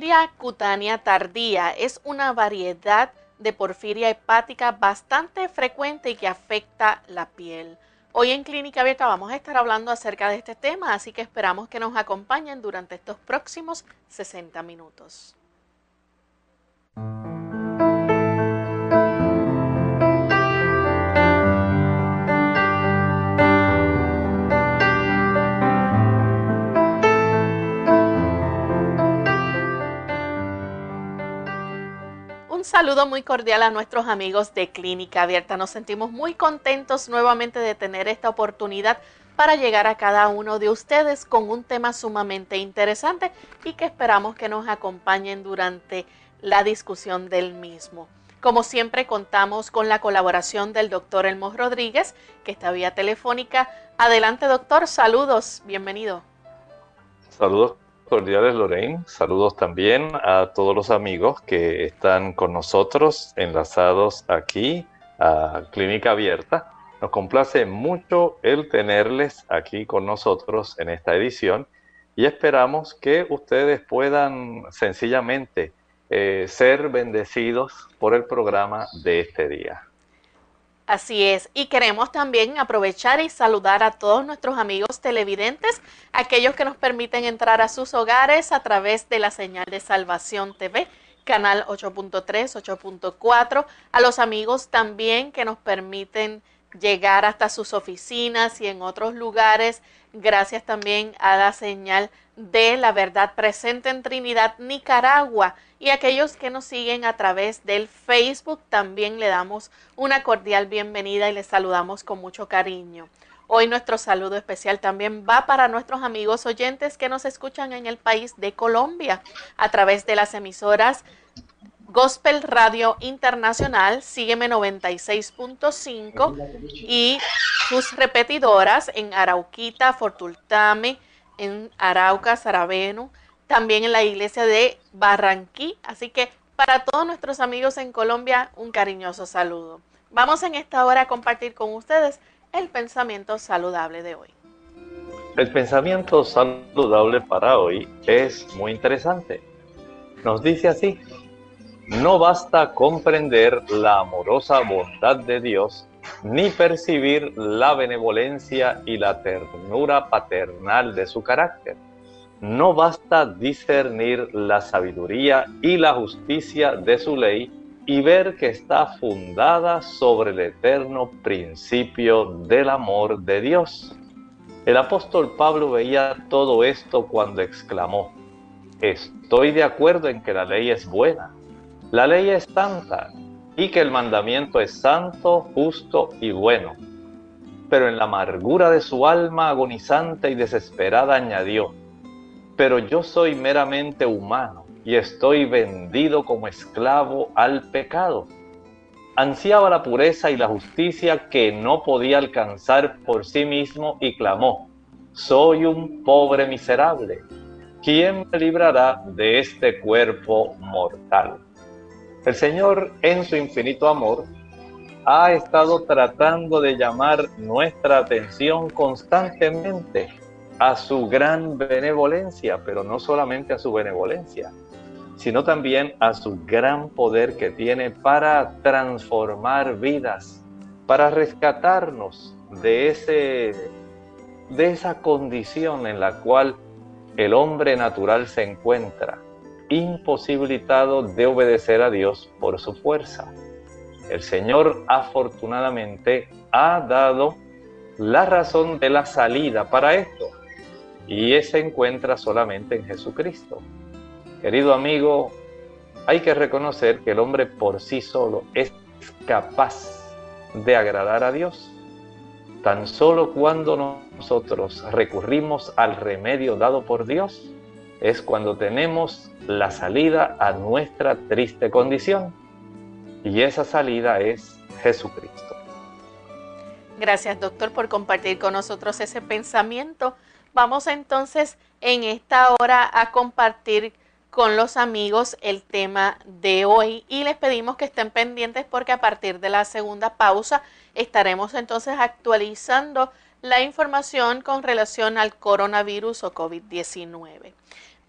Porfiria cutánea tardía es una variedad de porfiria hepática bastante frecuente y que afecta la piel. Hoy en Clínica Abierta vamos a estar hablando acerca de este tema, así que esperamos que nos acompañen durante estos próximos 60 minutos. Saludo muy cordial a nuestros amigos de Clínica Abierta. Nos sentimos muy contentos nuevamente de tener esta oportunidad para llegar a cada uno de ustedes con un tema sumamente interesante y que esperamos que nos acompañen durante la discusión del mismo. Como siempre contamos con la colaboración del doctor Elmo Rodríguez, que está vía telefónica. Adelante doctor, saludos, bienvenido. Saludos cordiales, Lorraine. Saludos también a todos los amigos que están con nosotros enlazados aquí a Clínica Abierta. Nos complace mucho el tenerles aquí con nosotros en esta edición y esperamos que ustedes puedan sencillamente eh, ser bendecidos por el programa de este día. Así es, y queremos también aprovechar y saludar a todos nuestros amigos televidentes, aquellos que nos permiten entrar a sus hogares a través de la señal de Salvación TV, canal 8.3, 8.4, a los amigos también que nos permiten llegar hasta sus oficinas y en otros lugares, gracias también a la señal de la verdad presente en Trinidad, Nicaragua. Y aquellos que nos siguen a través del Facebook, también le damos una cordial bienvenida y les saludamos con mucho cariño. Hoy nuestro saludo especial también va para nuestros amigos oyentes que nos escuchan en el país de Colombia a través de las emisoras Gospel Radio Internacional, sígueme 96.5 y sus repetidoras en Arauquita, Fortultame, en Arauca, Saraveno, también en la iglesia de Barranquí. Así que para todos nuestros amigos en Colombia, un cariñoso saludo. Vamos en esta hora a compartir con ustedes el pensamiento saludable de hoy. El pensamiento saludable para hoy es muy interesante. Nos dice así, no basta comprender la amorosa bondad de Dios ni percibir la benevolencia y la ternura paternal de su carácter. No basta discernir la sabiduría y la justicia de su ley y ver que está fundada sobre el eterno principio del amor de Dios. El apóstol Pablo veía todo esto cuando exclamó, estoy de acuerdo en que la ley es buena, la ley es santa y que el mandamiento es santo, justo y bueno. Pero en la amargura de su alma agonizante y desesperada añadió, pero yo soy meramente humano y estoy vendido como esclavo al pecado. Ansiaba la pureza y la justicia que no podía alcanzar por sí mismo y clamó, soy un pobre miserable. ¿Quién me librará de este cuerpo mortal? El Señor, en su infinito amor, ha estado tratando de llamar nuestra atención constantemente a su gran benevolencia, pero no solamente a su benevolencia, sino también a su gran poder que tiene para transformar vidas, para rescatarnos de, ese, de esa condición en la cual el hombre natural se encuentra, imposibilitado de obedecer a Dios por su fuerza. El Señor afortunadamente ha dado la razón de la salida para esto y se encuentra solamente en Jesucristo. Querido amigo, hay que reconocer que el hombre por sí solo es capaz de agradar a Dios. Tan solo cuando nosotros recurrimos al remedio dado por Dios es cuando tenemos la salida a nuestra triste condición. Y esa salida es Jesucristo. Gracias, doctor, por compartir con nosotros ese pensamiento. Vamos entonces en esta hora a compartir con los amigos el tema de hoy y les pedimos que estén pendientes porque a partir de la segunda pausa estaremos entonces actualizando la información con relación al coronavirus o COVID-19.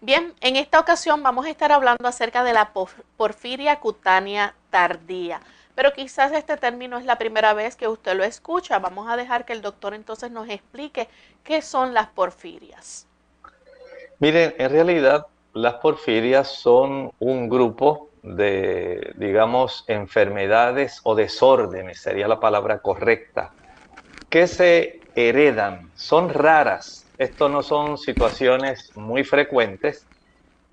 Bien, en esta ocasión vamos a estar hablando acerca de la porfiria cutánea tardía, pero quizás este término es la primera vez que usted lo escucha. Vamos a dejar que el doctor entonces nos explique qué son las porfirias. Miren, en realidad las porfirias son un grupo de, digamos, enfermedades o desórdenes, sería la palabra correcta, que se heredan, son raras. Esto no son situaciones muy frecuentes,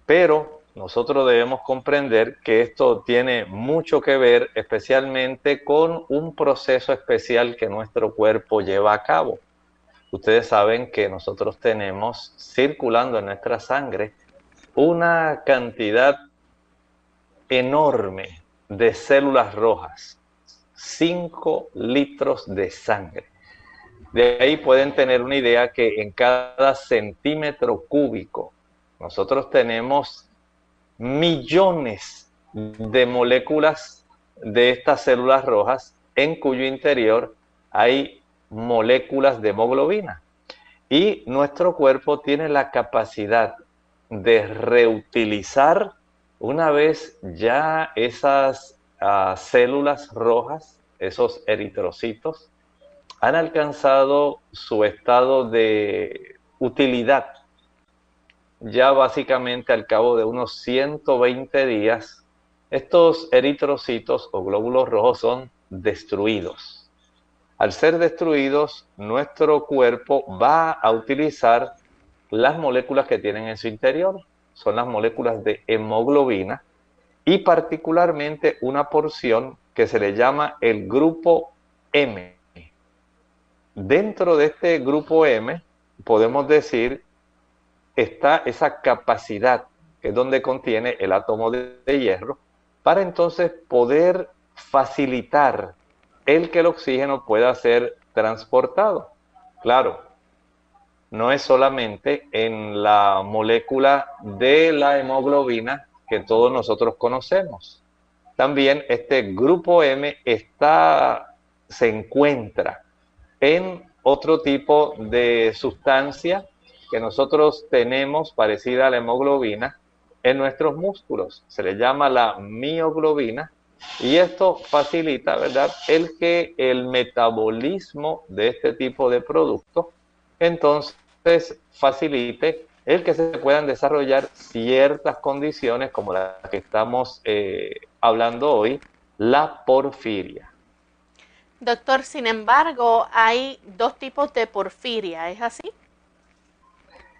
pero nosotros debemos comprender que esto tiene mucho que ver especialmente con un proceso especial que nuestro cuerpo lleva a cabo. Ustedes saben que nosotros tenemos circulando en nuestra sangre una cantidad enorme de células rojas, 5 litros de sangre. De ahí pueden tener una idea que en cada centímetro cúbico nosotros tenemos millones de moléculas de estas células rojas en cuyo interior hay moléculas de hemoglobina. Y nuestro cuerpo tiene la capacidad de reutilizar una vez ya esas ah, células rojas, esos eritrocitos, han alcanzado su estado de utilidad. Ya básicamente al cabo de unos 120 días, estos eritrocitos o glóbulos rojos son destruidos. Al ser destruidos, nuestro cuerpo va a utilizar las moléculas que tienen en su interior. Son las moléculas de hemoglobina y particularmente una porción que se le llama el grupo M. Dentro de este grupo M podemos decir está esa capacidad que es donde contiene el átomo de, hierro para entonces poder facilitar el que el oxígeno pueda ser transportado. Claro, no es solamente en la molécula de la hemoglobina que todos nosotros conocemos. También este grupo M está, se encuentra en otro tipo de sustancia que nosotros tenemos parecida a la hemoglobina en nuestros músculos. Se le llama la mioglobina y esto facilita, ¿verdad?, el que el metabolismo de este tipo de productos entonces facilite el que se puedan desarrollar ciertas condiciones como las que estamos eh, hablando hoy, la porfiria. Doctor, sin embargo, hay dos tipos de porfiria, ¿es así?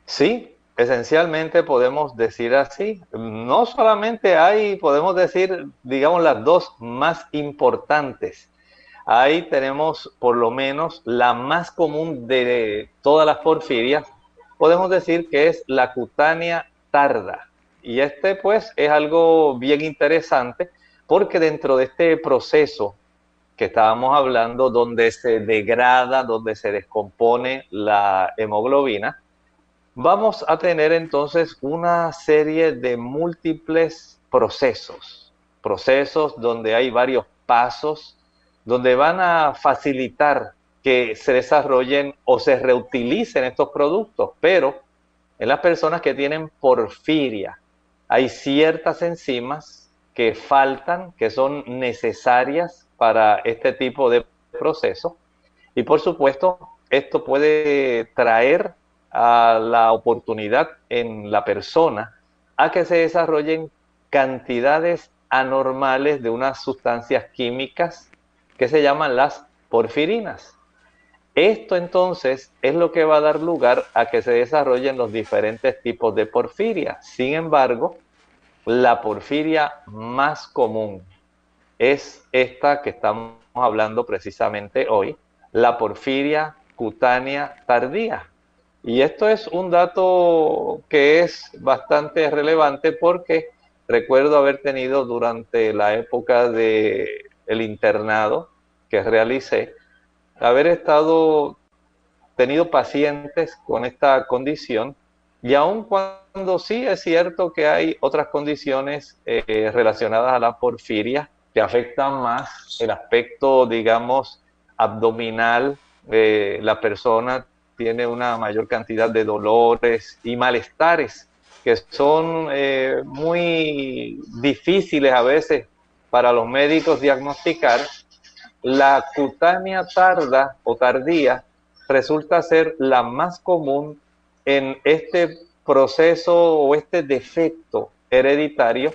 Sí, esencialmente podemos decir así. No solamente hay, podemos decir, digamos, las dos más importantes Ahí tenemos por lo menos la más común de todas las porfirias. Podemos decir que es la cutánea tarda. Y este pues es algo bien interesante porque dentro de este proceso que estábamos hablando, donde se degrada, donde se descompone la hemoglobina, vamos a tener entonces una serie de múltiples procesos, procesos donde hay varios pasos donde van a facilitar que se desarrollen o se reutilicen estos productos, pero en las personas que tienen porfiria, hay ciertas enzimas que faltan, que son necesarias para este tipo de proceso. Y por supuesto, esto puede traer a la oportunidad en la persona a que se desarrollen cantidades anormales de unas sustancias químicas que se llaman las porfirinas. Esto entonces es lo que va a dar lugar a que se desarrollen los diferentes tipos de porfiria. Sin embargo, la porfiria más común es esta que estamos hablando precisamente hoy, la porfiria cutánea tardía. Y esto es un dato que es bastante relevante porque recuerdo haber tenido durante la época de el internado que realicé, haber estado tenido pacientes con esta condición y aun cuando sí es cierto que hay otras condiciones eh, relacionadas a la porfiria que afectan más el aspecto, digamos, abdominal, eh, la persona tiene una mayor cantidad de dolores y malestares que son eh, muy difíciles a veces para los médicos diagnosticar, la cutánea tarda o tardía resulta ser la más común en este proceso o este defecto hereditario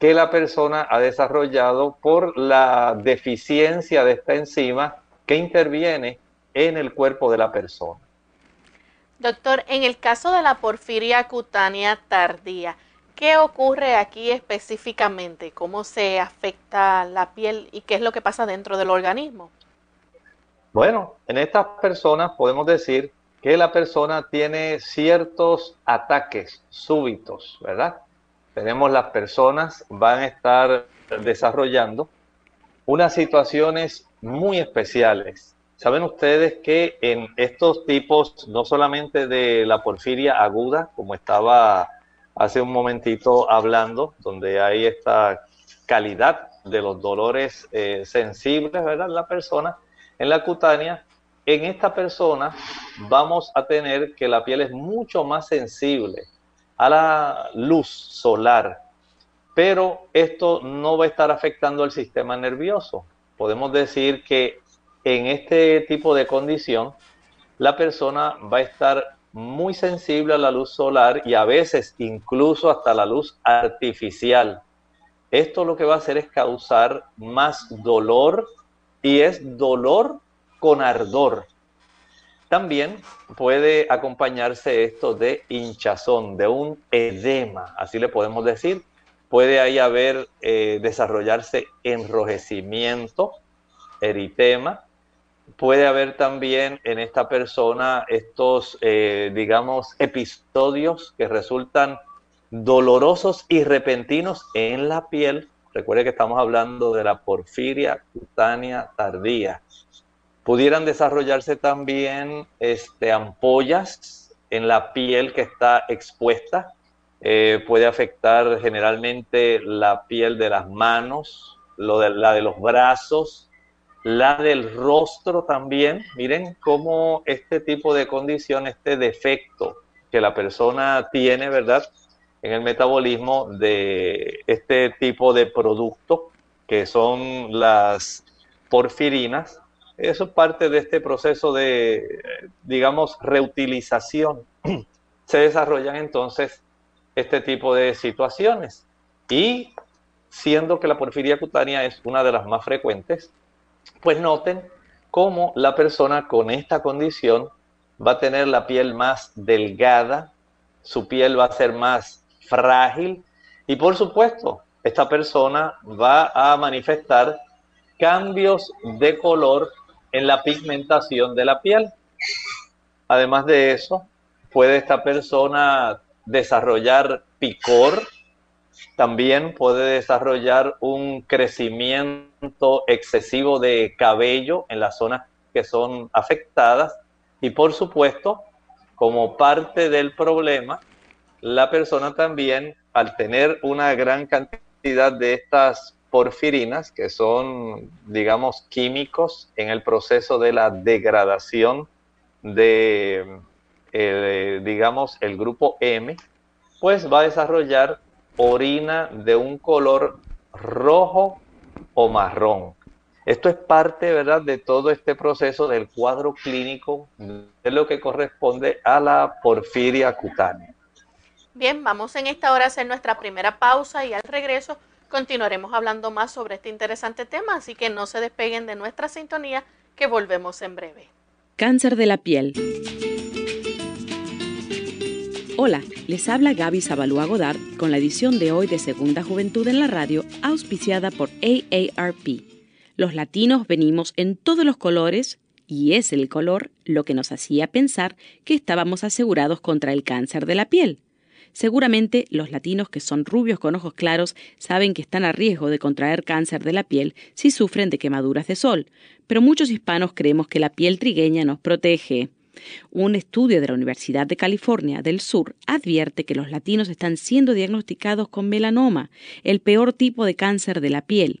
que la persona ha desarrollado por la deficiencia de esta enzima que interviene en el cuerpo de la persona. Doctor, en el caso de la porfiria cutánea tardía, ¿qué ocurre aquí específicamente? ¿Cómo se afecta la piel y qué es lo que pasa dentro del organismo? Bueno, en estas personas podemos decir que la persona tiene ciertos ataques súbitos, ¿verdad? Tenemos las personas van a estar desarrollando unas situaciones muy especiales Saben ustedes que en estos tipos, no solamente de la porfiria aguda, como estaba hace un momentito hablando, donde hay esta calidad de los dolores eh, sensibles, ¿verdad? La persona, en la cutánea, en esta persona vamos a tener que la piel es mucho más sensible a la luz solar, pero esto no va a estar afectando el sistema nervioso. Podemos decir que en este tipo de condición, la persona va a estar muy sensible a la luz solar y a veces incluso hasta la luz artificial. Esto lo que va a hacer es causar más dolor y es dolor con ardor. También puede acompañarse esto de hinchazón, de un edema, así le podemos decir. Puede ahí haber, eh, desarrollarse enrojecimiento, eritema, puede haber también en esta persona estos, eh, digamos, episodios que resultan dolorosos y repentinos en la piel. Recuerde que estamos hablando de la porfiria cutánea tardía. Pudieran desarrollarse también este, ampollas en la piel que está expuesta. Eh, puede afectar generalmente la piel de las manos, la de los brazos, la del rostro también. Miren cómo este tipo de condición, este defecto que la persona tiene, ¿verdad? En el metabolismo de este tipo de producto, que son las porfirinas. Eso es parte de este proceso de, digamos, reutilización. Se desarrollan entonces este tipo de situaciones. Y siendo que la porfiria cutánea es una de las más frecuentes, pues noten cómo la persona con esta condición va a tener la piel más delgada, su piel va a ser más frágil y por supuesto esta persona va a manifestar cambios de color en la pigmentación de la piel. Además de eso, puede esta persona desarrollar picor, también puede desarrollar un crecimiento excesivo de cabello en las zonas que son afectadas y por supuesto, como parte del problema, la persona también, al tener una gran cantidad de estas porfirinas, que son, digamos, químicos en el proceso de la degradación de, eh, digamos, el grupo M, pues va a desarrollar orina de un color rojo o marrón. Esto es parte, ¿verdad?, de todo este proceso del cuadro clínico de lo que corresponde a la porfiria cutánea. Bien, vamos en esta hora a hacer nuestra primera pausa y al regreso continuaremos hablando más sobre este interesante tema, así que no se despeguen de nuestra sintonía que volvemos en breve. Cáncer de la piel. Hola, les habla Gaby Zabalúa Godard con la edición de hoy de Segunda Juventud en la Radio, auspiciada por AARP. Los latinos venimos en todos los colores y es el color lo que nos hacía pensar que estábamos asegurados contra el cáncer de la piel. Seguramente los latinos que son rubios con ojos claros saben que están a riesgo de contraer cáncer de la piel si sufren de quemaduras de sol, pero muchos hispanos creemos que la piel trigueña nos protege. Un estudio de la Universidad de California del Sur advierte que los latinos están siendo diagnosticados con melanoma, el peor tipo de cáncer de la piel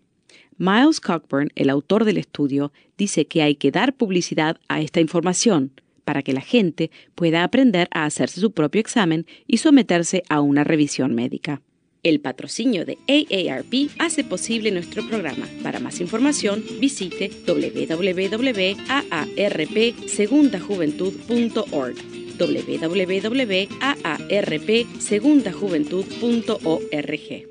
Miles Cockburn, el autor del estudio, dice que hay que dar publicidad a esta información para que la gente pueda aprender a hacerse su propio examen y someterse a una revisión médica. El patrocinio de AARP hace posible nuestro programa. Para más información, visite www.aarpsegundajuventud.org www.aarpsegundajuventud.org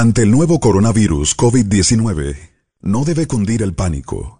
Ante el nuevo coronavirus COVID-19, no debe cundir el pánico.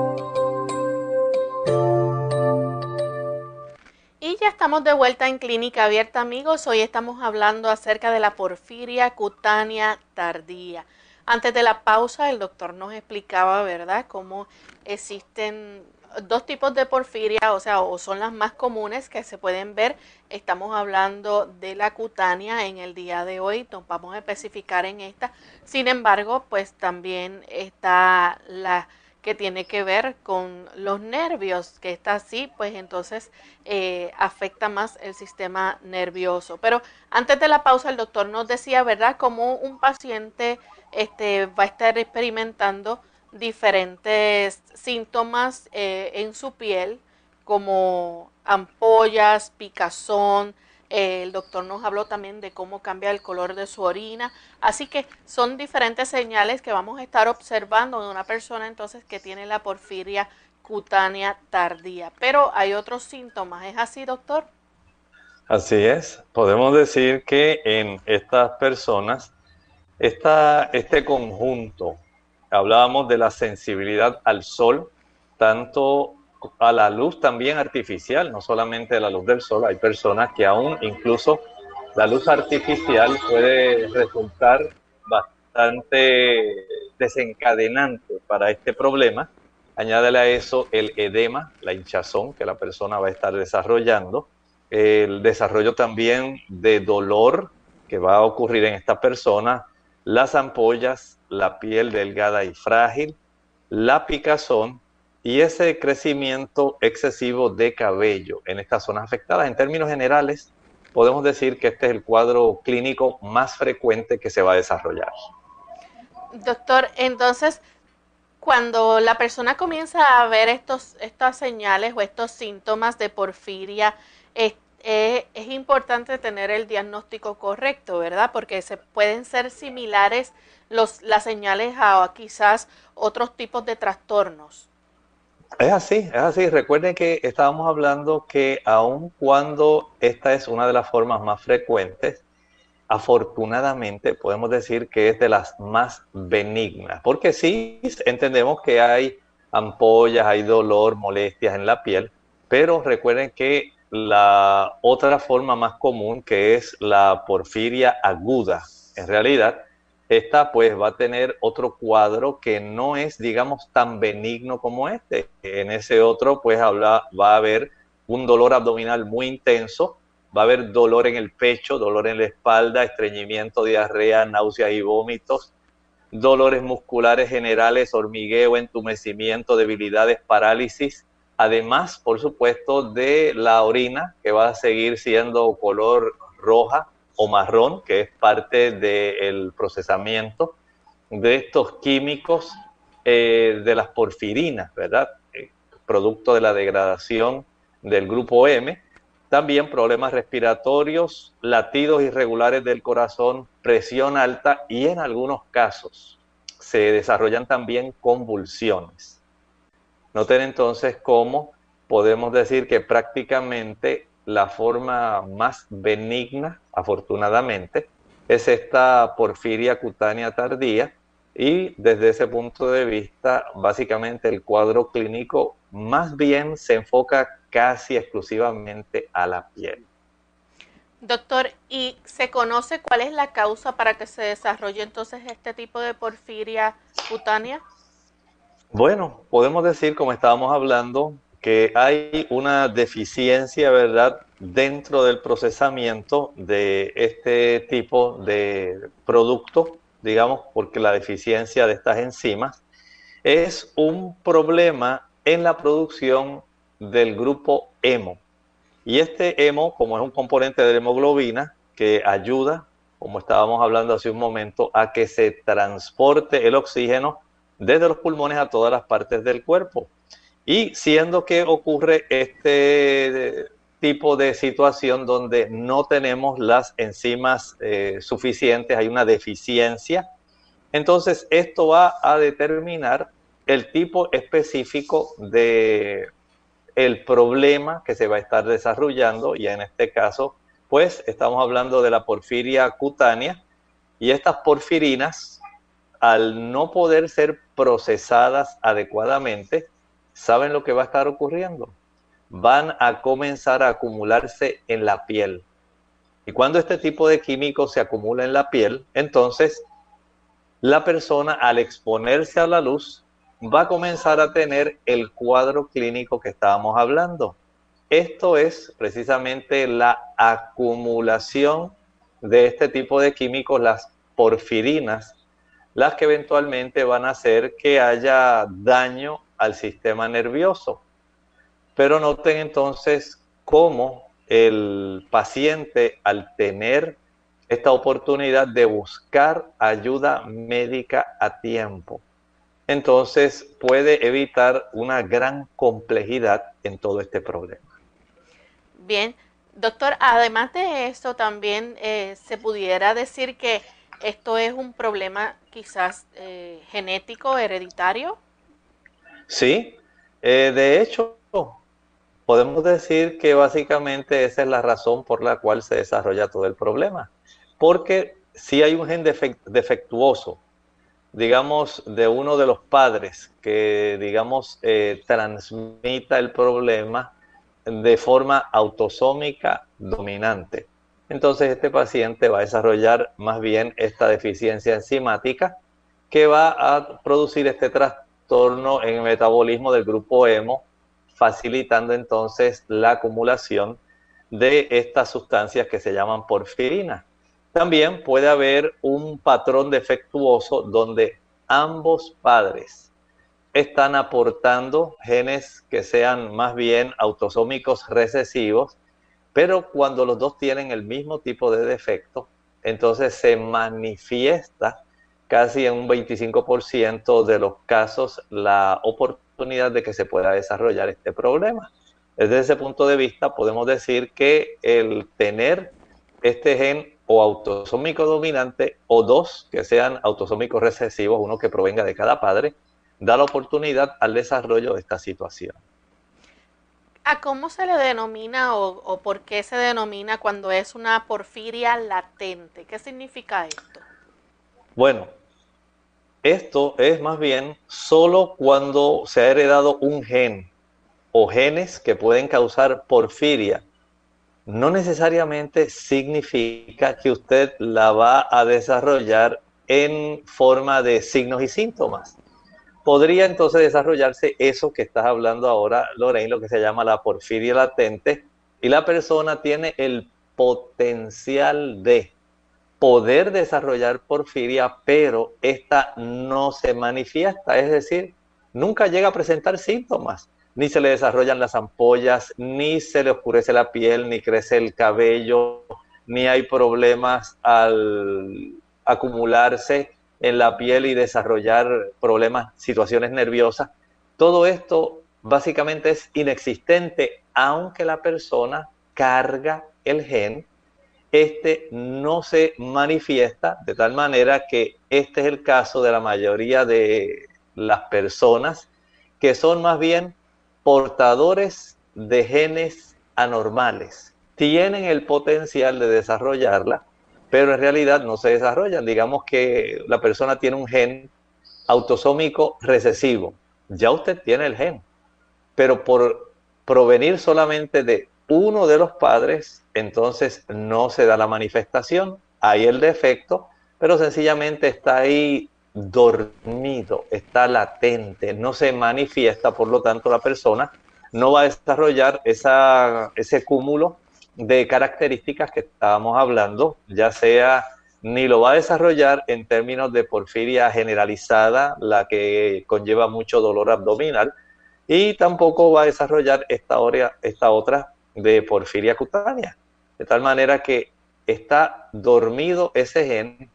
Ya estamos de vuelta en Clínica Abierta, amigos. Hoy estamos hablando acerca de la porfiria cutánea tardía. Antes de la pausa, el doctor nos explicaba, ¿verdad?, cómo existen dos tipos de porfiria, o sea, o son las más comunes que se pueden ver. Estamos hablando de la cutánea en el día de hoy, nos vamos a especificar en esta. Sin embargo, pues también está la que tiene que ver con los nervios, que está así, pues entonces eh, afecta más el sistema nervioso. Pero antes de la pausa, el doctor nos decía, ¿verdad?, cómo un paciente este, va a estar experimentando diferentes síntomas eh, en su piel, como ampollas, picazón, el doctor nos habló también de cómo cambia el color de su orina. Así que son diferentes señales que vamos a estar observando de una persona entonces que tiene la porfiria cutánea tardía. Pero hay otros síntomas. ¿Es así, doctor? Así es. Podemos decir que en estas personas, esta, este conjunto, hablábamos de la sensibilidad al sol, tanto a la luz también artificial, no solamente la luz del sol. Hay personas que aún incluso la luz artificial puede resultar bastante desencadenante para este problema. Añádele a eso el edema, la hinchazón que la persona va a estar desarrollando, el desarrollo también de dolor que va a ocurrir en esta persona, las ampollas, la piel delgada y frágil, la picazón y ese crecimiento excesivo de cabello en estas zonas afectadas. En términos generales, podemos decir que este es el cuadro clínico más frecuente que se va a desarrollar. Doctor, entonces, cuando la persona comienza a ver estos, estas señales o estos síntomas de porfiria, es, es importante tener el diagnóstico correcto, ¿verdad? Porque se pueden ser similares los, las señales a quizás otros tipos de trastornos. Es así, es así. Recuerden que estábamos hablando que aun cuando esta es una de las formas más frecuentes, afortunadamente podemos decir que es de las más benignas, porque sí entendemos que hay ampollas, hay dolor, molestias en la piel, pero recuerden que la otra forma más común, que es la porfiria aguda, en realidad esta pues va a tener otro cuadro que no es, digamos, tan benigno como este. En ese otro pues habla, va a haber un dolor abdominal muy intenso, va a haber dolor en el pecho, dolor en la espalda, estreñimiento, diarrea, náuseas y vómitos, dolores musculares generales, hormigueo, entumecimiento, debilidades, parálisis, además, por supuesto, de la orina, que va a seguir siendo color roja, o marrón, que es parte del procesamiento de estos químicos eh, de las porfirinas, ¿verdad? Eh, producto de la degradación del grupo M. También problemas respiratorios, latidos irregulares del corazón, presión alta y en algunos casos se desarrollan también convulsiones. Noten entonces cómo podemos decir que prácticamente la forma más benigna, afortunadamente, es esta porfiria cutánea tardía y desde ese punto de vista, básicamente el cuadro clínico más bien se enfoca casi exclusivamente a la piel. Doctor, ¿y se conoce cuál es la causa para que se desarrolle entonces este tipo de porfiria cutánea? Bueno, podemos decir, como estábamos hablando, que hay una deficiencia, ¿verdad?, dentro del procesamiento de este tipo de producto, digamos, porque la deficiencia de estas enzimas es un problema en la producción del grupo hemo. Y este hemo, como es un componente de la hemoglobina, que ayuda, como estábamos hablando hace un momento, a que se transporte el oxígeno desde los pulmones a todas las partes del cuerpo. Y siendo que ocurre este tipo de situación donde no tenemos las enzimas eh, suficientes, hay una deficiencia, entonces esto va a determinar el tipo específico de el problema que se va a estar desarrollando. Y en este caso pues estamos hablando de la porfiria cutánea. Y estas porfirinas al no poder ser procesadas adecuadamente ¿saben lo que va a estar ocurriendo? Van a comenzar a acumularse en la piel. Y cuando este tipo de químicos se acumula en la piel, entonces la persona al exponerse a la luz va a comenzar a tener el cuadro clínico que estábamos hablando. Esto es precisamente la acumulación de este tipo de químicos, las porfirinas, las que eventualmente van a hacer que haya daño al sistema nervioso. Pero noten entonces cómo el paciente al tener esta oportunidad de buscar ayuda médica a tiempo, entonces puede evitar una gran complejidad en todo este problema. Bien, Doctor, además de esto, también eh, se pudiera decir que esto es un problema quizás eh, genético, hereditario. Sí, eh, de hecho, podemos decir que básicamente esa es la razón por la cual se desarrolla todo el problema. Porque si hay un gen defectuoso, digamos, de uno de los padres que, digamos, eh, transmita el problema de forma autosómica dominante. Entonces este paciente va a desarrollar más bien esta deficiencia enzimática que va a producir este trastorno en el metabolismo del grupo hemo, facilitando entonces la acumulación de estas sustancias que se llaman porfirinas. También puede haber un patrón defectuoso donde ambos padres están aportando genes que sean más bien autosómicos recesivos, pero cuando los dos tienen el mismo tipo de defecto, entonces se manifiesta casi en un 25% de los casos la oportunidad de que se pueda desarrollar este problema. Desde ese punto de vista podemos decir que el tener este gen o autosómico dominante o dos que sean autosómicos recesivos, uno que provenga de cada padre, da la oportunidad al desarrollo de esta situación. ¿A cómo se le denomina o, o, por qué se denomina cuando es una porfiria latente? ¿Qué significa esto? Bueno, esto es más bien solo cuando se ha heredado un gen o genes que pueden causar porfiria no necesariamente significa que usted la va a desarrollar en forma de signos y síntomas. Podría entonces desarrollarse eso que estás hablando ahora, Lorraine, lo que se llama la porfiria latente, y la persona tiene el potencial de poder desarrollar porfiria, pero esta no se manifiesta, es decir, nunca llega a presentar síntomas ni se le desarrollan las ampollas, ni se le oscurece la piel, ni crece el cabello, ni hay problemas al acumularse en la piel y desarrollar problemas, situaciones nerviosas. Todo esto básicamente es inexistente, aunque la persona carga el gen, este no se manifiesta de tal manera que este es el caso de la mayoría de las personas que son más bien portadores de genes anormales. Tienen el potencial de desarrollarla, pero en realidad no se desarrollan. Digamos que la persona tiene un gen autosómico recesivo. Ya usted tiene el gen, pero por provenir solamente de uno de los padres, entonces no se da la manifestación, hay el defecto, pero sencillamente está ahí dormido, está latente, no se manifiesta, por lo tanto la persona no va a desarrollar esa, ese cúmulo de características que estábamos hablando, ya sea ni lo va a desarrollar en términos de porfiria generalizada, la que conlleva mucho dolor abdominal, y tampoco va a desarrollar esta otra de porfiria cutánea. De tal manera que está dormido ese gen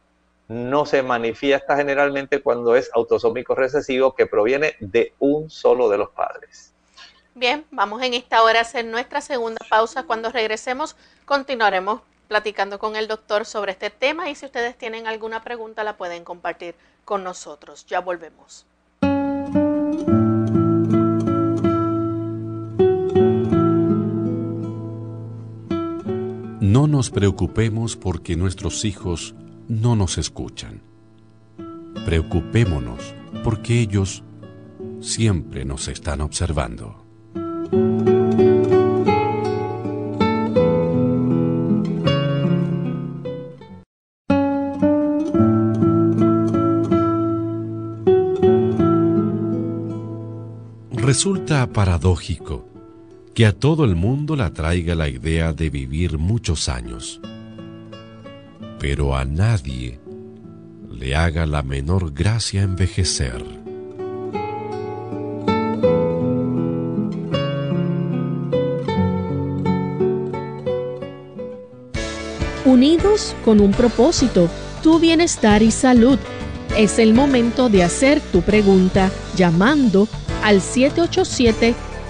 no se manifiesta generalmente cuando es autosómico recesivo que proviene de un solo de los padres. Bien, vamos en esta hora a hacer nuestra segunda pausa. Cuando regresemos continuaremos platicando con el doctor sobre este tema y si ustedes tienen alguna pregunta la pueden compartir con nosotros. Ya volvemos. No nos preocupemos porque nuestros hijos no nos escuchan. Preocupémonos porque ellos siempre nos están observando. Resulta paradójico que a todo el mundo le atraiga la idea de vivir muchos años pero a nadie le haga la menor gracia envejecer. Unidos con un propósito, tu bienestar y salud. Es el momento de hacer tu pregunta llamando al 787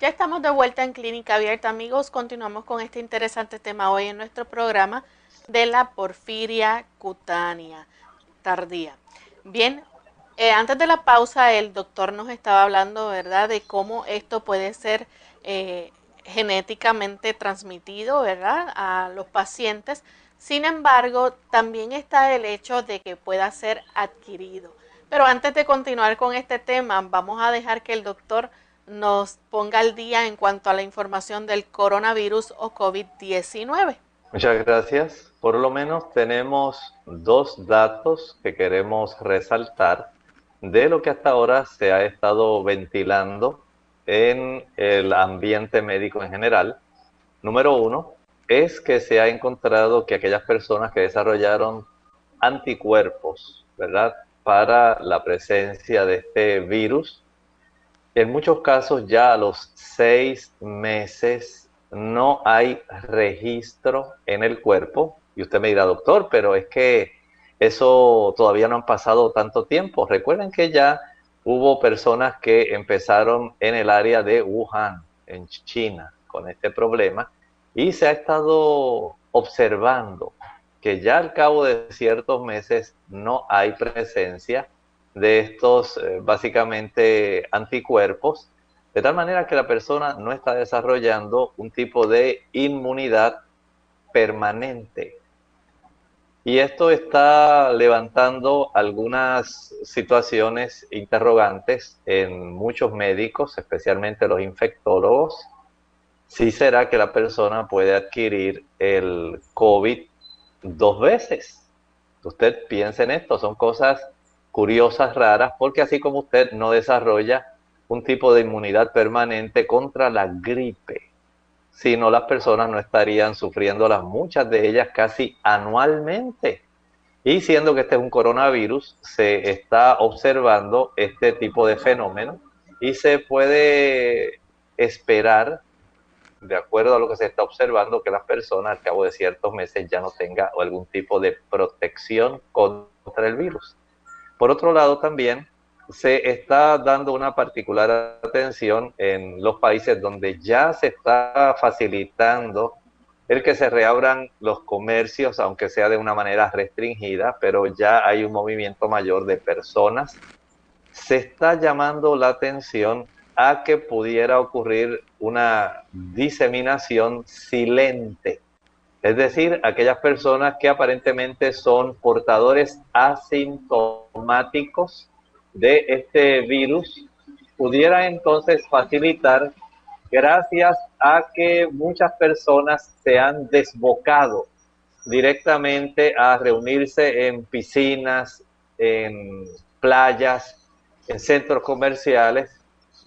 Ya estamos de vuelta en Clínica Abierta, amigos. Continuamos con este interesante tema hoy en nuestro programa de la porfiria cutánea tardía. Bien, eh, antes de la pausa, el doctor nos estaba hablando, ¿verdad?, de cómo esto puede ser eh, genéticamente transmitido, ¿verdad?, a los pacientes. Sin embargo, también está el hecho de que pueda ser adquirido. Pero antes de continuar con este tema, vamos a dejar que el doctor nos ponga al día en cuanto a la información del coronavirus o COVID-19. Muchas gracias. Por lo menos tenemos dos datos que queremos resaltar de lo que hasta ahora se ha estado ventilando en el ambiente médico en general. Número uno es que se ha encontrado que aquellas personas que desarrollaron anticuerpos, ¿verdad? Para la presencia de este virus, en muchos casos ya a los seis meses no hay registro en el cuerpo. Y usted me dirá, doctor, pero es que eso todavía no han pasado tanto tiempo. Recuerden que ya hubo personas que empezaron en el área de Wuhan, en China, con este problema. Y se ha estado observando que ya al cabo de ciertos meses no hay presencia de estos eh, básicamente anticuerpos, de tal manera que la persona no está desarrollando un tipo de inmunidad permanente. Y esto está levantando algunas situaciones interrogantes en muchos médicos, especialmente los infectólogos. Si será que la persona puede adquirir el COVID dos veces. Usted piensa en esto, son cosas curiosas, raras, porque así como usted no desarrolla un tipo de inmunidad permanente contra la gripe, sino las personas no estarían sufriéndolas, muchas de ellas casi anualmente. Y siendo que este es un coronavirus, se está observando este tipo de fenómeno y se puede esperar, de acuerdo a lo que se está observando, que las personas al cabo de ciertos meses ya no tengan algún tipo de protección contra el virus. Por otro lado, también se está dando una particular atención en los países donde ya se está facilitando el que se reabran los comercios, aunque sea de una manera restringida, pero ya hay un movimiento mayor de personas. Se está llamando la atención a que pudiera ocurrir una diseminación silente es decir, aquellas personas que aparentemente son portadores asintomáticos de este virus, pudiera entonces facilitar gracias a que muchas personas se han desbocado directamente a reunirse en piscinas, en playas, en centros comerciales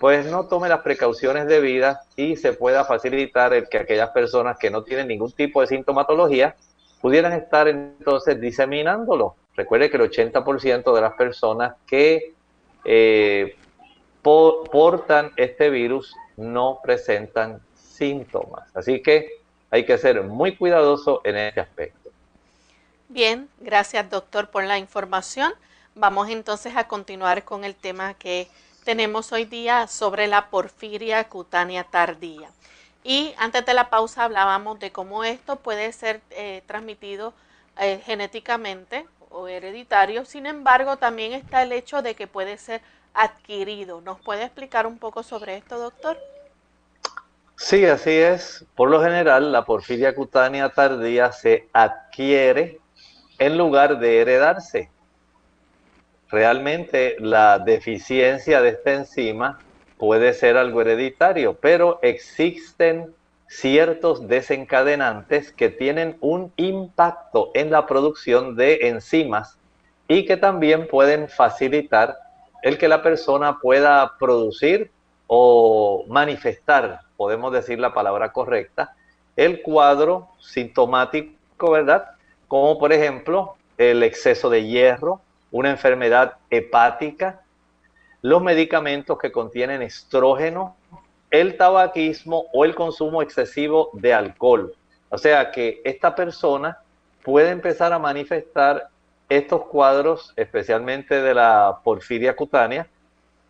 pues no tome las precauciones debidas y se pueda facilitar el que aquellas personas que no tienen ningún tipo de sintomatología pudieran estar entonces diseminándolo. Recuerde que el 80% de las personas que eh, portan este virus no presentan síntomas. Así que hay que ser muy cuidadoso en este aspecto. Bien, gracias doctor por la información. Vamos entonces a continuar con el tema que tenemos hoy día sobre la porfiria cutánea tardía. Y antes de la pausa hablábamos de cómo esto puede ser eh, transmitido eh, genéticamente o hereditario. Sin embargo, también está el hecho de que puede ser adquirido. ¿Nos puede explicar un poco sobre esto, doctor? Sí, así es. Por lo general, la porfiria cutánea tardía se adquiere en lugar de heredarse. Realmente la deficiencia de esta enzima puede ser algo hereditario, pero existen ciertos desencadenantes que tienen un impacto en la producción de enzimas y que también pueden facilitar el que la persona pueda producir o manifestar, podemos decir la palabra correcta, el cuadro sintomático, ¿verdad? Como por ejemplo el exceso de hierro, una enfermedad hepática, los medicamentos que contienen estrógeno, el tabaquismo o el consumo excesivo de alcohol. O sea que esta persona puede empezar a manifestar estos cuadros, especialmente de la porfiria cutánea,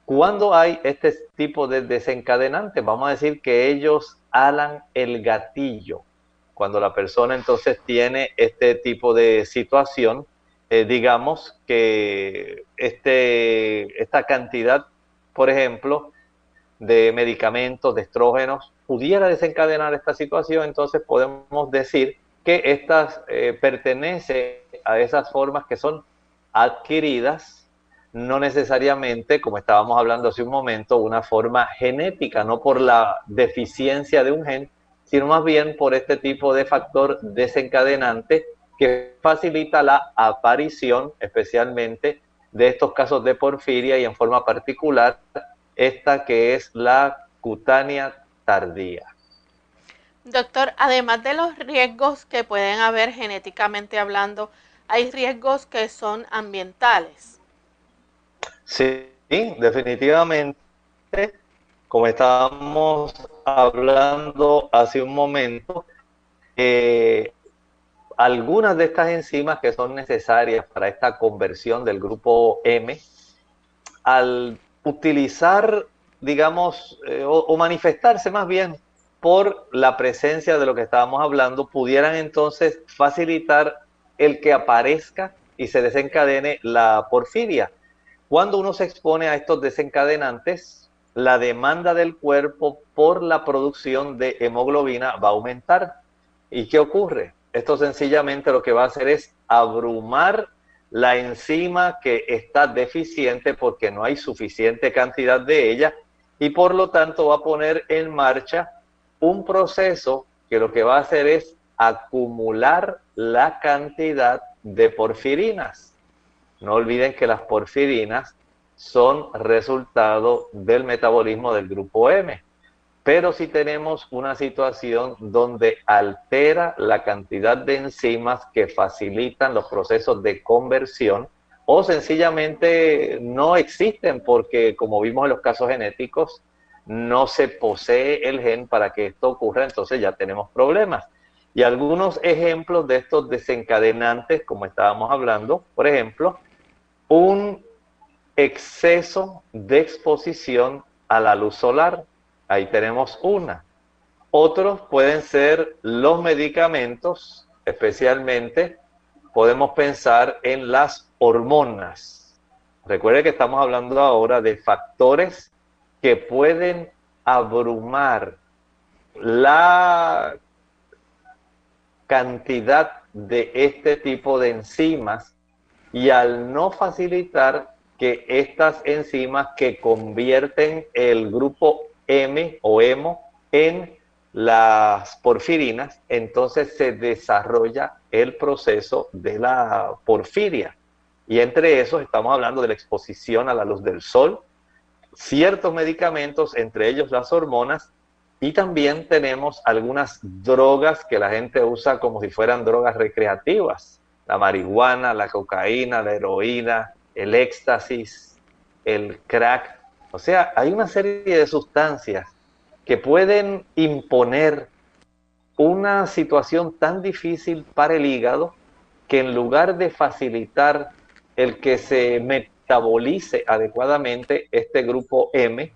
cuando hay este tipo de desencadenantes. Vamos a decir que ellos alan el gatillo. Cuando la persona entonces tiene este tipo de situación, eh, digamos que este, esta cantidad, por ejemplo, de medicamentos, de estrógenos, pudiera desencadenar esta situación, entonces podemos decir que estas eh, pertenece a esas formas que son adquiridas, no necesariamente, como estábamos hablando hace un momento, una forma genética, no por la deficiencia de un gen, sino más bien por este tipo de factor desencadenante que facilita la aparición especialmente de estos casos de porfiria y en forma particular esta que es la cutánea tardía. Doctor, además de los riesgos que pueden haber genéticamente hablando, hay riesgos que son ambientales. Sí, definitivamente. Como estábamos hablando hace un momento, eh, algunas de estas enzimas que son necesarias para esta conversión del grupo M, al utilizar, digamos, eh, o, manifestarse más bien por la presencia de lo que estábamos hablando, pudieran entonces facilitar el que aparezca y se desencadene la porfiria. Cuando uno se expone a estos desencadenantes, la demanda del cuerpo por la producción de hemoglobina va a aumentar. ¿Y qué ocurre? Esto sencillamente lo que va a hacer es abrumar la enzima que está deficiente porque no hay suficiente cantidad de ella y por lo tanto va a poner en marcha un proceso que lo que va a hacer es acumular la cantidad de porfirinas. No olviden que las porfirinas son resultado del metabolismo del grupo M. Pero si tenemos una situación donde altera la cantidad de enzimas que facilitan los procesos de conversión o sencillamente no existen porque como vimos en los casos genéticos, no se posee el gen para que esto ocurra, entonces ya tenemos problemas. Y algunos ejemplos de estos desencadenantes, como estábamos hablando, por ejemplo, un exceso de exposición a la luz solar Ahí tenemos una. Otros pueden ser los medicamentos, especialmente podemos pensar en las hormonas. Recuerde que estamos hablando ahora de factores que pueden abrumar la cantidad de este tipo de enzimas y al no facilitar que estas enzimas que convierten el grupo M o hemo en las porfirinas, entonces se desarrolla el proceso de la porfiria. Y entre esos estamos hablando de la exposición a la luz del sol, ciertos medicamentos, entre ellos las hormonas, y también tenemos algunas drogas que la gente usa como si fueran drogas recreativas. La marihuana, la cocaína, la heroína, el éxtasis, el crack, o sea, hay una serie de sustancias que pueden imponer una situación tan difícil para el hígado que en lugar de facilitar el que se metabolice adecuadamente este grupo M,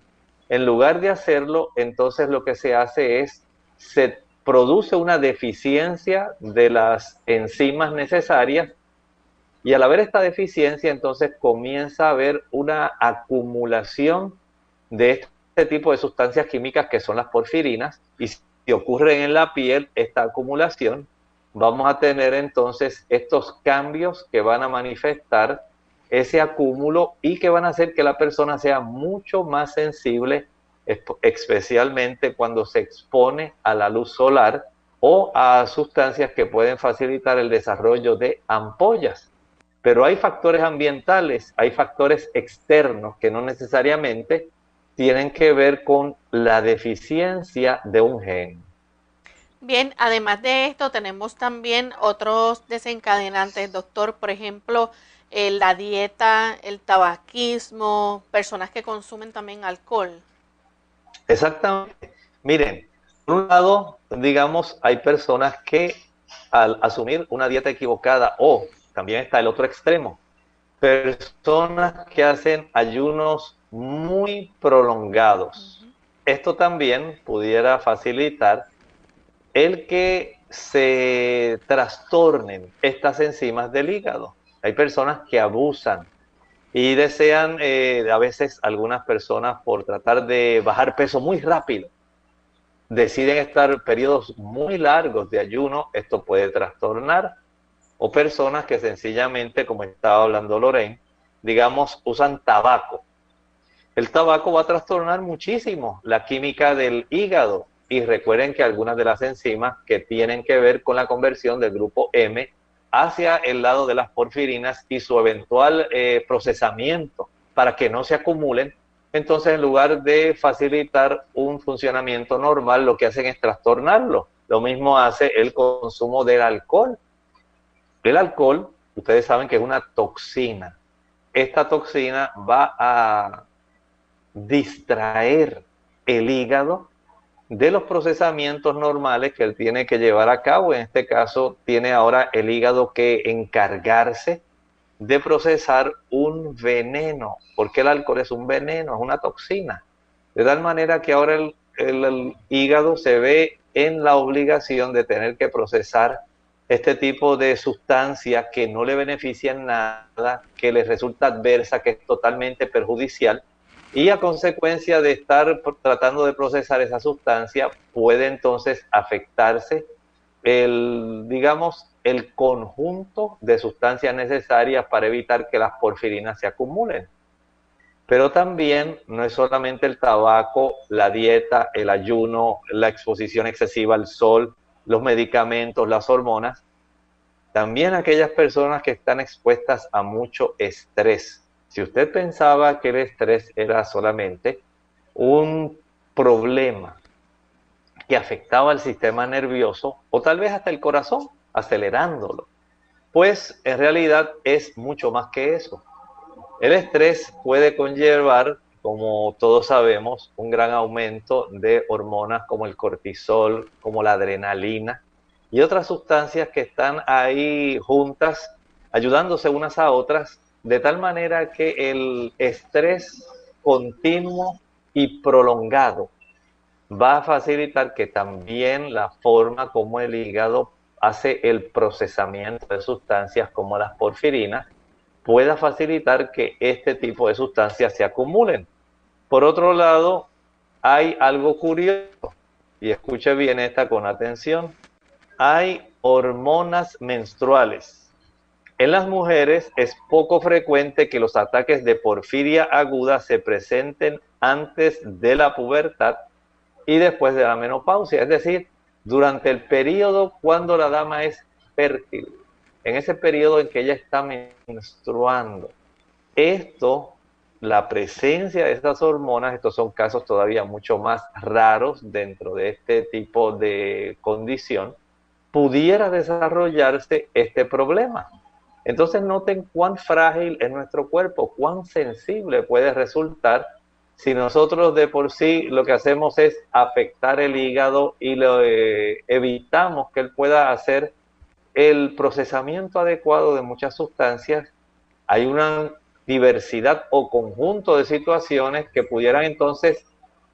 en lugar de hacerlo, entonces lo que se hace es, se produce una deficiencia de las enzimas necesarias y al haber esta deficiencia, entonces comienza a haber una acumulación de este tipo de sustancias químicas que son las porfirinas y si ocurre en la piel esta acumulación, vamos a tener entonces estos cambios que van a manifestar ese acúmulo y que van a hacer que la persona sea mucho más sensible, especialmente cuando se expone a la luz solar o a sustancias que pueden facilitar el desarrollo de ampollas. Pero hay factores ambientales, hay factores externos que no necesariamente tienen que ver con la deficiencia de un gen. Bien, además de esto tenemos también otros desencadenantes, doctor, por ejemplo, eh, la dieta, el tabaquismo, personas que consumen también alcohol. Exactamente. Miren, por un lado, digamos, hay personas que al asumir una dieta equivocada o también está el otro extremo, personas que hacen ayunos muy prolongados. Esto también pudiera facilitar el que se trastornen estas enzimas del hígado. Hay personas que abusan y desean, eh, a veces algunas personas por tratar de bajar peso muy rápido, deciden estar periodos muy largos de ayuno, esto puede trastornar, o personas que sencillamente, como estaba hablando Lorraine, digamos, usan tabaco. El tabaco va a trastornar muchísimo la química del hígado y recuerden que algunas de las enzimas que tienen que ver con la conversión del grupo M hacia el lado de las porfirinas y su eventual eh, procesamiento para que no se acumulen entonces en lugar de facilitar un funcionamiento normal, lo que hacen es trastornarlo. Lo mismo hace el consumo del alcohol. El alcohol, ustedes saben que es una toxina. Esta toxina va a distraer el hígado de los procesamientos normales que él tiene que llevar a cabo. En este caso, tiene ahora el hígado que encargarse de procesar un veneno, porque el alcohol es un veneno, es una toxina. De tal manera que ahora el, hígado se ve en la obligación de tener que procesar este tipo de sustancia que no le beneficia en nada, que le resulta adversa, que es totalmente perjudicial, y a consecuencia de estar tratando de procesar esa sustancia, puede entonces afectarse el, digamos, el conjunto de sustancias necesarias para evitar que las porfirinas se acumulen. Pero también no es solamente el tabaco, la dieta, el ayuno, la exposición excesiva al sol, los medicamentos, las hormonas, también aquellas personas que están expuestas a mucho estrés. Si usted pensaba que el estrés era solamente un problema que afectaba al sistema nervioso o tal vez hasta el corazón, acelerándolo. Pues en realidad es mucho más que eso. El estrés puede conllevar, como todos sabemos, un gran aumento de hormonas como el cortisol, como la adrenalina y otras sustancias que están ahí juntas, ayudándose unas a otras, de tal manera que el estrés continuo y prolongado va a facilitar que también la forma como el hígado hace el procesamiento de sustancias como las porfirinas, pueda facilitar que este tipo de sustancias se acumulen. Por otro lado, hay algo curioso, y escuche bien esta con atención, hay hormonas menstruales. En las mujeres es poco frecuente que los ataques de porfiria aguda se presenten antes de la pubertad y después de la menopausia, es decir, durante el periodo cuando la dama es fértil, en ese periodo en que ella está menstruando. Esto, la presencia de estas hormonas, estos son casos todavía mucho más raros dentro de este tipo de condición, pudiera desarrollarse este problema. Entonces noten cuán frágil es nuestro cuerpo, cuán sensible puede resultar si nosotros de por sí lo que hacemos es afectar el hígado y lo, eh, evitamos que él pueda hacer el procesamiento adecuado de muchas sustancias, hay una diversidad o conjunto de situaciones que pudieran entonces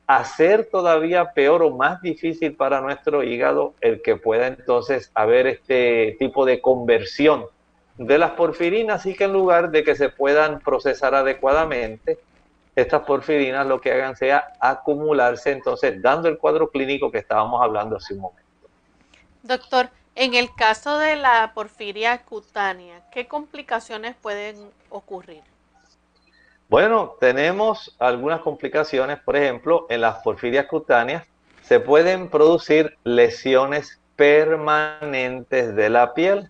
hacer todavía peor o más difícil para nuestro hígado el que pueda entonces haber este tipo de conversión de las porfirinas y que en lugar de que se puedan procesar adecuadamente, estas porfirinas lo que hagan sea acumularse, entonces dando el cuadro clínico que estábamos hablando hace un momento. Doctor, en el caso de la porfiria cutánea, ¿qué complicaciones pueden ocurrir? Bueno, tenemos algunas complicaciones, por ejemplo, en las porfirias cutáneas se pueden producir lesiones permanentes de la piel.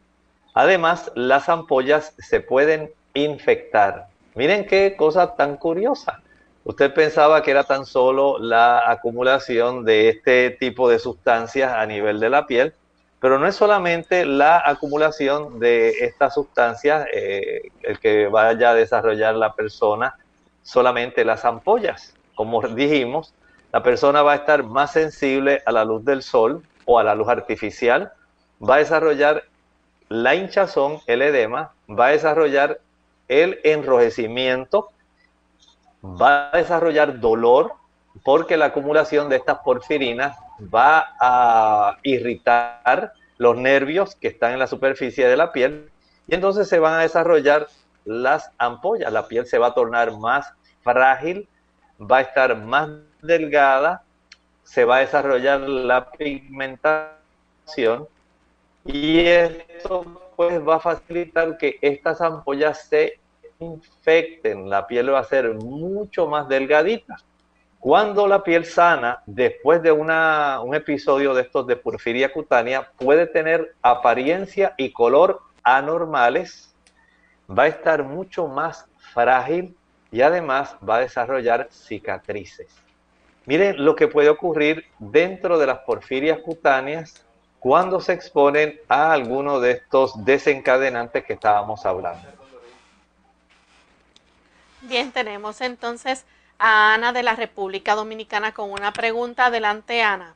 Además, las ampollas se pueden infectar. Miren qué cosa tan curiosa. Usted pensaba que era tan solo la acumulación de este tipo de sustancias a nivel de la piel, pero no es solamente la acumulación de estas sustancias eh, el que vaya a desarrollar la persona, solamente las ampollas. Como dijimos, la persona va a estar más sensible a la luz del sol o a la luz artificial, va a desarrollar la hinchazón, el edema, va a desarrollar el enrojecimiento, va a desarrollar dolor porque la acumulación de estas porfirinas va a irritar los nervios que están en la superficie de la piel y entonces se van a desarrollar las ampollas. La piel se va a tornar más frágil, va a estar más delgada, se va a desarrollar la pigmentación y esto pues va a facilitar que estas ampollas se infecten, la piel va a ser mucho más delgadita. Cuando la piel sana, después de una, un episodio de estos de porfiria cutánea, puede tener apariencia y color anormales, va a estar mucho más frágil y además va a desarrollar cicatrices. Miren lo que puede ocurrir dentro de las porfirias cutáneas cuando se exponen a alguno de estos desencadenantes que estábamos hablando. Bien, tenemos entonces a Ana de la República Dominicana con una pregunta. Adelante, Ana.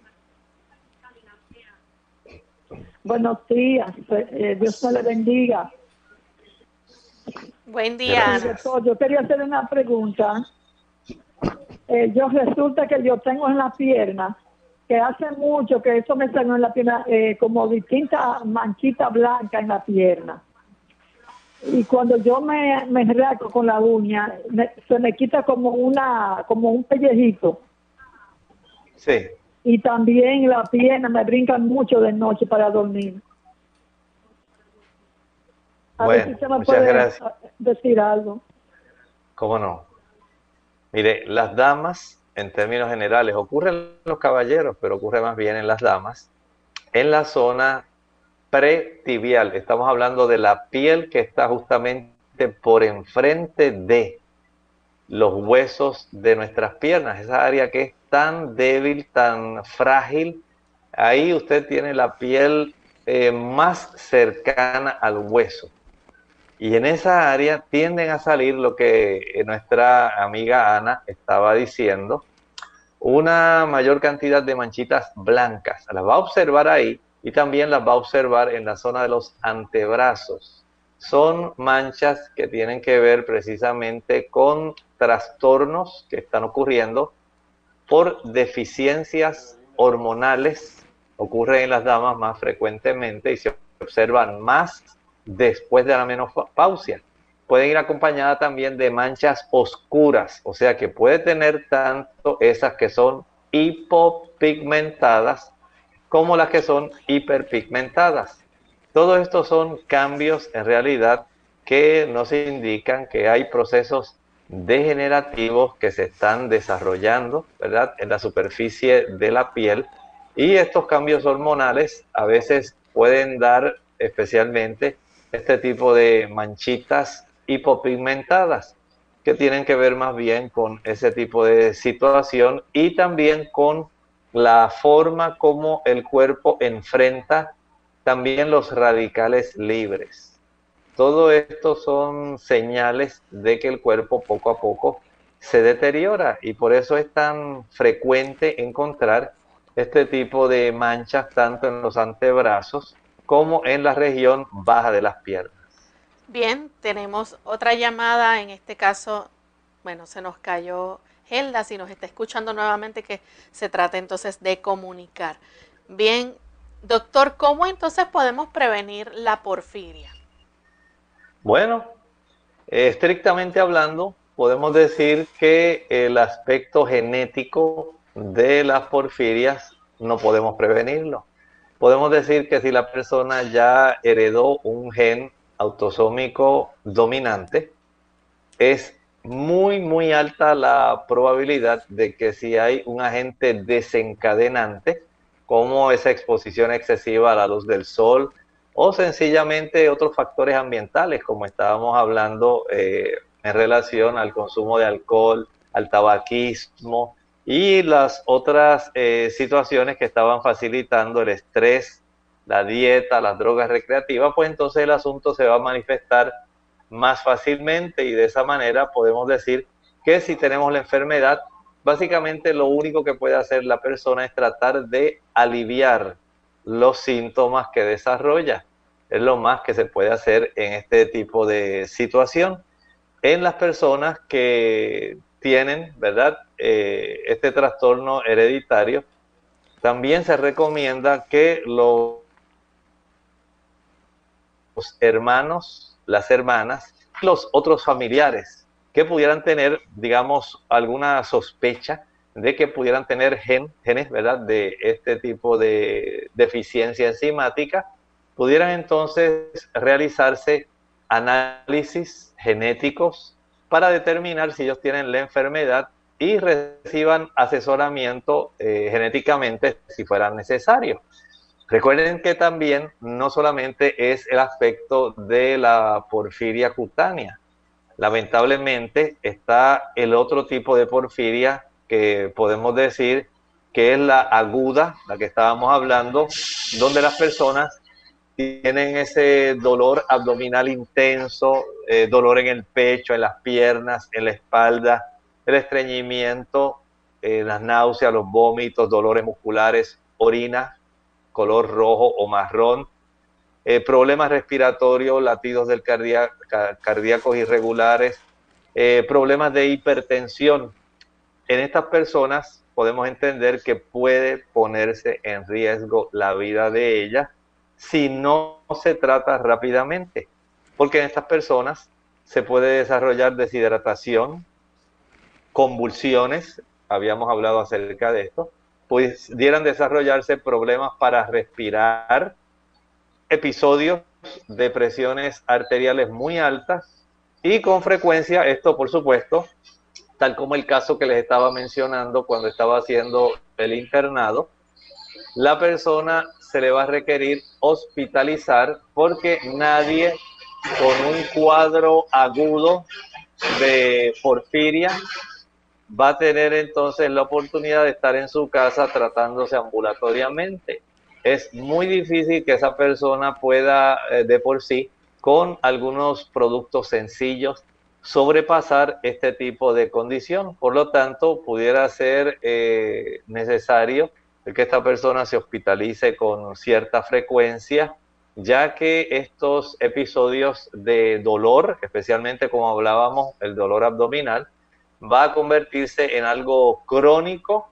Buenos días, eh, Dios te le bendiga. Buen día, Ana. Yo quería hacer una pregunta. Eh, yo resulta que yo tengo en la pierna que hace mucho que eso me salió en la pierna eh, como distintas manchitas blancas en la pierna. Y cuando yo me, me raco con la uña, se me quita como una como un pellejito. Sí. Y también la pierna me brincan mucho de noche para dormir. A ver si se me puede decir algo. ¿Cómo no? Mire, las damas en términos generales, ocurre en los caballeros, pero ocurre más bien en las damas, en la zona pretibial. Estamos hablando de la piel que está justamente por enfrente de los huesos de nuestras piernas, esa área que es tan débil, tan frágil. Ahí usted tiene la piel eh, más cercana al hueso. Y en esa área tienden a salir lo que nuestra amiga Ana estaba diciendo, una mayor cantidad de manchitas blancas. Las va a observar ahí y también las va a observar en la zona de los antebrazos. Son manchas que tienen que ver precisamente con trastornos que están ocurriendo por deficiencias hormonales. Ocurre en las damas más frecuentemente y se observan más después de la menopausia. Pueden ir acompañada también de manchas oscuras, o sea que puede tener tanto esas que son hipopigmentadas como las que son hiperpigmentadas. Todos estos son cambios en realidad que nos indican que hay procesos degenerativos que se están desarrollando, ¿verdad? En la superficie de la piel y estos cambios hormonales a veces pueden dar especialmente este tipo de manchitas hipopigmentadas que tienen que ver más bien con ese tipo de situación y también con la forma como el cuerpo enfrenta también los radicales libres. Todo esto son señales de que el cuerpo poco a poco se deteriora y por eso es tan frecuente encontrar este tipo de manchas tanto en los antebrazos como en la región baja de las piernas. Bien, tenemos otra llamada, en este caso, bueno, se nos cayó Helda, si nos está escuchando nuevamente, que se trata entonces de comunicar. Bien, doctor, ¿cómo entonces podemos prevenir la porfiria? Bueno, estrictamente hablando, podemos decir que el aspecto genético de las porfirias no podemos prevenirlo. Podemos decir que si la persona ya heredó un gen autosómico dominante, es muy, muy alta la probabilidad de que si hay un agente desencadenante, como esa exposición excesiva a la luz del sol, o sencillamente otros factores ambientales, como estábamos hablando eh, en relación al consumo de alcohol, al tabaquismo y las otras eh, situaciones que estaban facilitando el estrés, la dieta, las drogas recreativas, pues entonces el asunto se va a manifestar más fácilmente y de esa manera podemos decir que si tenemos la enfermedad, básicamente lo único que puede hacer la persona es tratar de aliviar los síntomas que desarrolla. Es lo más que se puede hacer en este tipo de situación. En las personas que tienen, ¿verdad? Eh, este trastorno hereditario, también se recomienda que los hermanos, las hermanas, los otros familiares que pudieran tener, digamos, alguna sospecha de que pudieran tener genes, ¿verdad?, de este tipo de deficiencia enzimática, pudieran entonces realizarse análisis genéticos para determinar si ellos tienen la enfermedad y reciban asesoramiento eh, genéticamente si fuera necesario. Recuerden que también no solamente es el aspecto de la porfiria cutánea, lamentablemente está el otro tipo de porfiria que podemos decir que es la aguda, la que estábamos hablando, donde las personas tienen ese dolor abdominal intenso, eh, dolor en el pecho, en las piernas, en la espalda, el estreñimiento, eh, las náuseas, los vómitos, dolores musculares, orina, color rojo o marrón, eh, problemas respiratorios, latidos del cardíacos irregulares, problemas de hipertensión, en estas personas podemos entender que puede ponerse en riesgo la vida de ellas si no se trata rápidamente, porque en estas personas se puede desarrollar deshidratación, convulsiones, habíamos hablado acerca de esto, pudieran desarrollarse problemas para respirar, episodios de presiones arteriales muy altas y con frecuencia esto, por supuesto, tal como el caso que les estaba mencionando cuando estaba haciendo el internado, la persona se le va a requerir hospitalizar porque nadie con un cuadro agudo de porfiria va a tener entonces la oportunidad de estar en su casa tratándose ambulatoriamente. Es muy difícil que esa persona pueda eh, de por sí, con algunos productos sencillos, sobrepasar este tipo de condición. Por lo tanto, pudiera ser eh, necesario que esta persona se hospitalice con cierta frecuencia, ya que estos episodios de dolor, especialmente como hablábamos, el dolor abdominal, va a convertirse en algo crónico,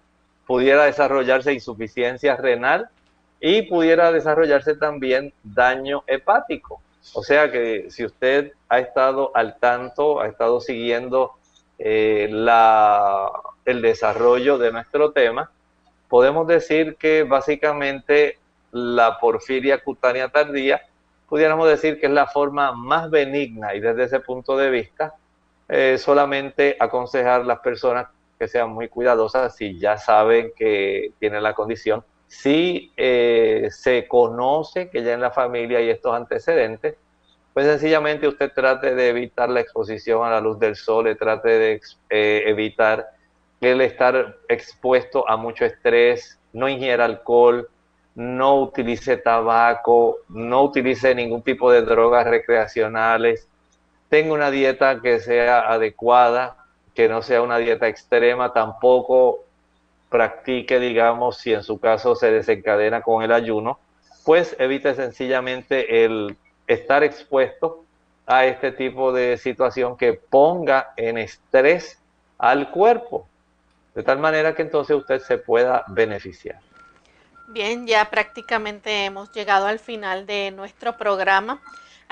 pudiera desarrollarse insuficiencia renal y pudiera desarrollarse también daño hepático. O sea que si usted ha estado al tanto, ha estado siguiendo eh, la, el desarrollo de nuestro tema, podemos decir que básicamente la porfiria cutánea tardía, pudiéramos decir que es la forma más benigna y desde ese punto de vista, eh, solamente aconsejar a las personas que sean muy cuidadosas si ya saben que tienen la condición. Si eh, se conoce que ya en la familia hay estos antecedentes, pues sencillamente usted trate de evitar la exposición a la luz del sol, trate de eh, evitar el estar expuesto a mucho estrés, no ingiera alcohol, no utilice tabaco, no utilice ningún tipo de drogas recreacionales, tenga una dieta que sea adecuada, que no sea una dieta extrema, tampoco practique, digamos, si en su caso se desencadena con el ayuno, pues evite sencillamente el estar expuesto a este tipo de situación que ponga en estrés al cuerpo, de tal manera que entonces usted se pueda beneficiar. Bien, ya prácticamente hemos llegado al final de nuestro programa.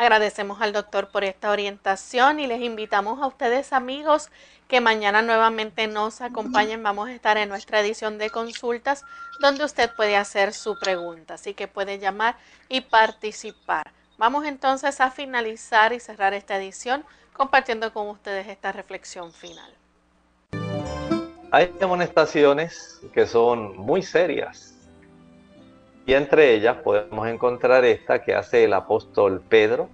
Agradecemos al doctor por esta orientación y les invitamos a ustedes amigos que mañana nuevamente nos acompañen. Vamos a estar en nuestra edición de consultas donde usted puede hacer su pregunta, así que puede llamar y participar. Vamos entonces a finalizar y cerrar esta edición compartiendo con ustedes esta reflexión final. Hay amonestaciones que son muy serias y entre ellas podemos encontrar esta que hace el apóstol Pedro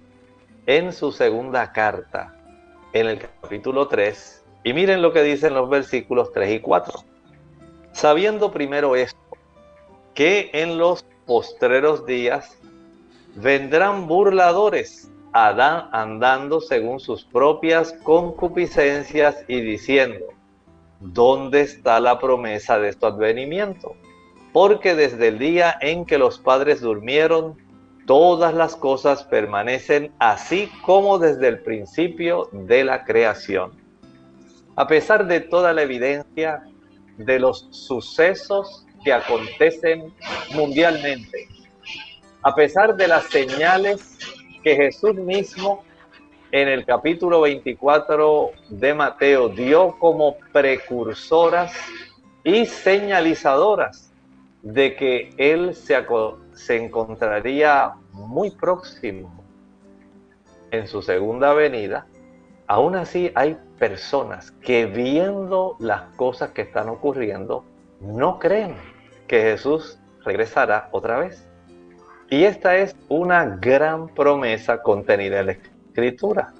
en su segunda carta, en el capítulo 3. Y miren lo que dicen los versículos 3 y 4. Sabiendo primero esto, que en los postreros días vendrán burladores andando según sus propias concupiscencias y diciendo, ¿dónde está la promesa de su advenimiento? Porque desde el día en que los padres durmieron, todas las cosas permanecen así como desde el principio de la creación. A pesar de toda la evidencia de los sucesos que acontecen mundialmente, a pesar de las señales que Jesús mismo en el capítulo 24 de Mateo dio como precursoras y señalizadoras de que Él se, se encontraría muy próximo en su segunda venida, aún así hay personas que viendo las cosas que están ocurriendo, no creen que Jesús regresará otra vez. Y esta es una gran promesa contenida en la Escritura.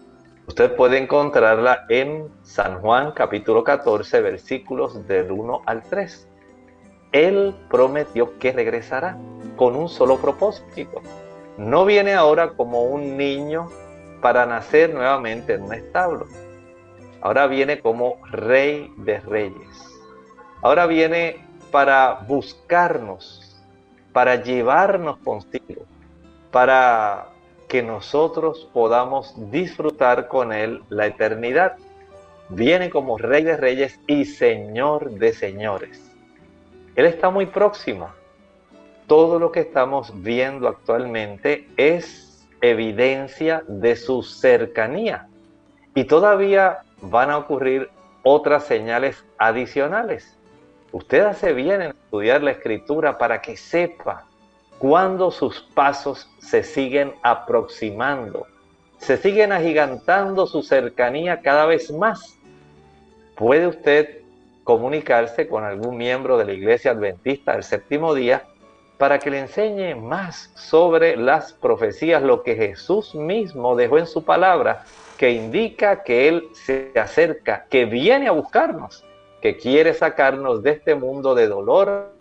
Usted puede encontrarla en San Juan capítulo 14 versículos del 1 al 3. Él prometió que regresará con un solo propósito. No viene ahora como un niño para nacer nuevamente en un establo. Ahora viene como rey de reyes. Ahora viene para buscarnos, para llevarnos consigo, para que nosotros podamos disfrutar con Él la eternidad. Viene como rey de reyes y señor de señores. Él está muy próximo. Todo lo que estamos viendo actualmente es evidencia de su cercanía. Y todavía van a ocurrir otras señales adicionales. Usted hace bien en estudiar la escritura para que sepa cuándo sus pasos se siguen aproximando, se siguen agigantando su cercanía cada vez más. Puede usted comunicarse con algún miembro de la iglesia adventista del séptimo día para que le enseñe más sobre las profecías, lo que Jesús mismo dejó en su palabra, que indica que Él se acerca, que viene a buscarnos, que quiere sacarnos de este mundo de dolor,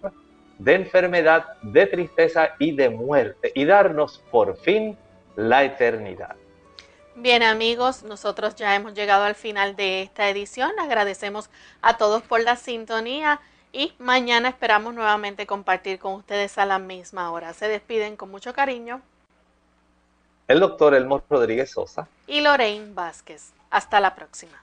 de enfermedad, de tristeza y de muerte, y darnos por fin la eternidad. Bien amigos, nosotros ya hemos llegado al final de esta edición. Agradecemos a todos por la sintonía y mañana esperamos nuevamente compartir con ustedes a la misma hora. Se despiden con mucho cariño. El doctor Elmo Rodríguez Sosa. Y Lorraine Vázquez. Hasta la próxima.